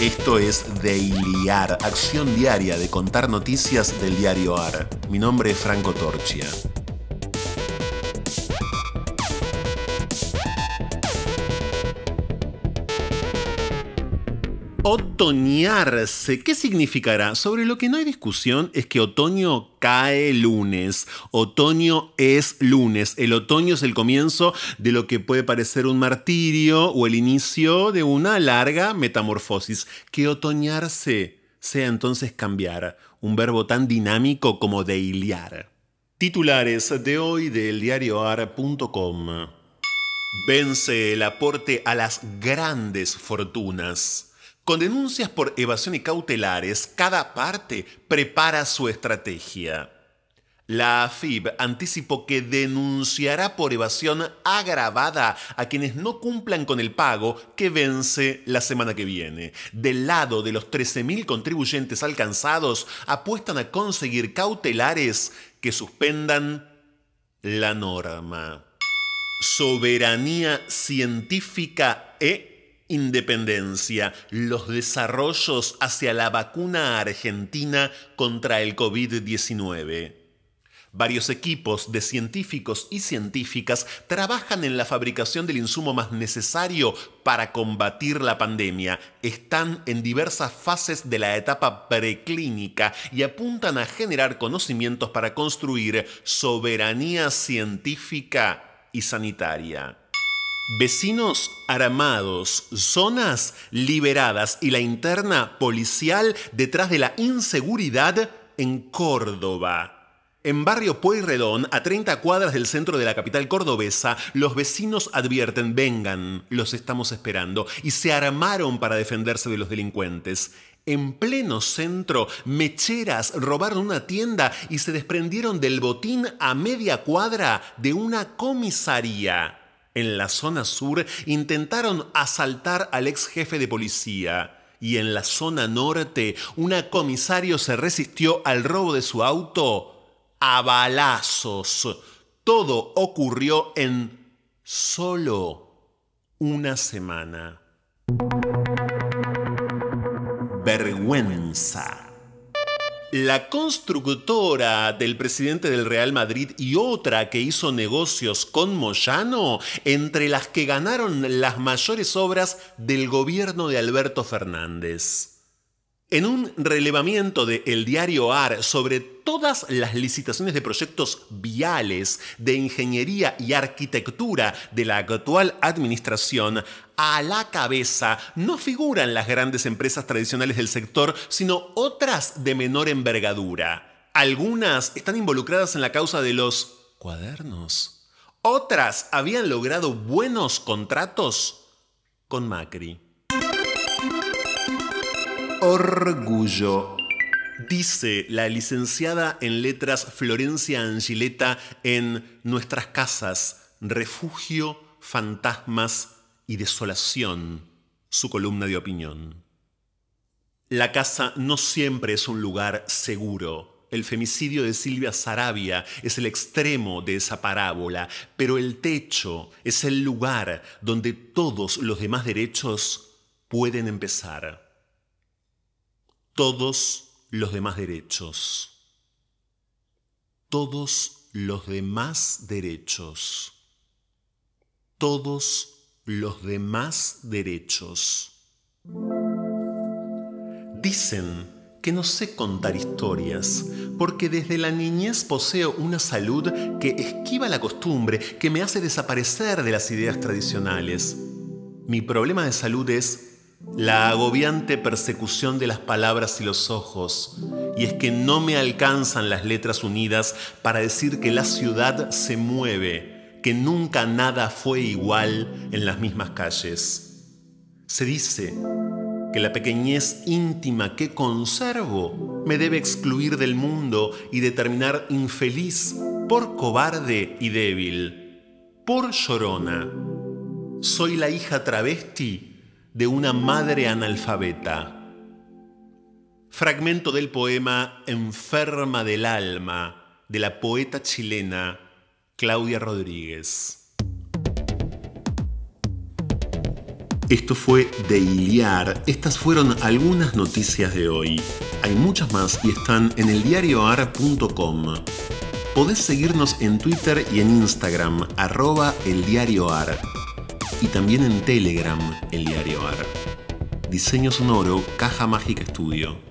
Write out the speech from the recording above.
Esto es Dailyar, acción diaria de contar noticias del diario AR. Mi nombre es Franco Torchia. Otoñarse, ¿qué significará? Sobre lo que no hay discusión es que otoño cae lunes. Otoño es lunes. El otoño es el comienzo de lo que puede parecer un martirio o el inicio de una larga metamorfosis. Que otoñarse sea entonces cambiar, un verbo tan dinámico como deiliar. Titulares de hoy del diarioar.com. Vence el aporte a las grandes fortunas. Con denuncias por evasión y cautelares, cada parte prepara su estrategia. La AFIB anticipó que denunciará por evasión agravada a quienes no cumplan con el pago que vence la semana que viene. Del lado de los 13.000 contribuyentes alcanzados, apuestan a conseguir cautelares que suspendan la norma. Soberanía científica e independencia, los desarrollos hacia la vacuna argentina contra el COVID-19. Varios equipos de científicos y científicas trabajan en la fabricación del insumo más necesario para combatir la pandemia. Están en diversas fases de la etapa preclínica y apuntan a generar conocimientos para construir soberanía científica y sanitaria. Vecinos armados, zonas liberadas y la interna policial detrás de la inseguridad en Córdoba. En barrio Pueyrredón, a 30 cuadras del centro de la capital cordobesa, los vecinos advierten, vengan, los estamos esperando, y se armaron para defenderse de los delincuentes. En pleno centro, mecheras robaron una tienda y se desprendieron del botín a media cuadra de una comisaría en la zona sur intentaron asaltar al ex jefe de policía. Y en la zona norte, un comisario se resistió al robo de su auto a balazos. Todo ocurrió en solo una semana. Vergüenza. La constructora del presidente del Real Madrid y otra que hizo negocios con Moyano, entre las que ganaron las mayores obras del gobierno de Alberto Fernández. En un relevamiento de El Diario AR sobre todas las licitaciones de proyectos viales de ingeniería y arquitectura de la actual administración, a la cabeza no figuran las grandes empresas tradicionales del sector, sino otras de menor envergadura. Algunas están involucradas en la causa de los cuadernos. Otras habían logrado buenos contratos con Macri. Orgullo. Dice la licenciada en letras Florencia Angileta en Nuestras casas, refugio, fantasmas y desolación, su columna de opinión. La casa no siempre es un lugar seguro. El femicidio de Silvia Sarabia es el extremo de esa parábola, pero el techo es el lugar donde todos los demás derechos pueden empezar todos los demás derechos. Todos los demás derechos. Todos los demás derechos. Dicen que no sé contar historias, porque desde la niñez poseo una salud que esquiva la costumbre, que me hace desaparecer de las ideas tradicionales. Mi problema de salud es la agobiante persecución de las palabras y los ojos, y es que no me alcanzan las letras unidas para decir que la ciudad se mueve, que nunca nada fue igual en las mismas calles. Se dice que la pequeñez íntima que conservo me debe excluir del mundo y determinar infeliz por cobarde y débil, por llorona. Soy la hija travesti de una madre analfabeta. Fragmento del poema Enferma del alma de la poeta chilena Claudia Rodríguez. Esto fue de Iliar. Estas fueron algunas noticias de hoy. Hay muchas más y están en eldiarioar.com. Podés seguirnos en Twitter y en Instagram, arroba eldiarioar y también en Telegram, el diario AR. Diseño sonoro, Caja Mágica Estudio.